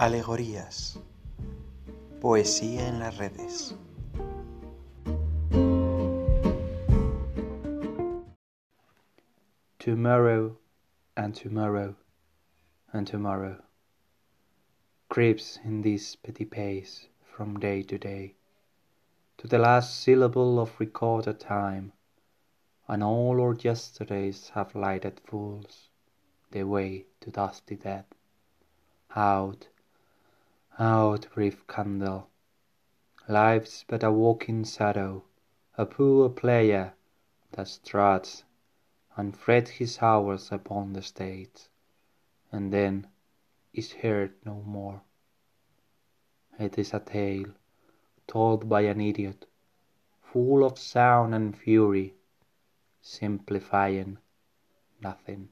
Alegorías. Poesía en las redes. Tomorrow and tomorrow and tomorrow creeps in this petty pace from day to day to the last syllable of recorded time, and all our yesterdays have lighted fools the way to dusty death. Out, out, brief candle! Life's but a walking shadow, a poor player that struts and frets his hours upon the stage, and then is heard no more. It is a tale told by an idiot, full of sound and fury, simplifying nothing.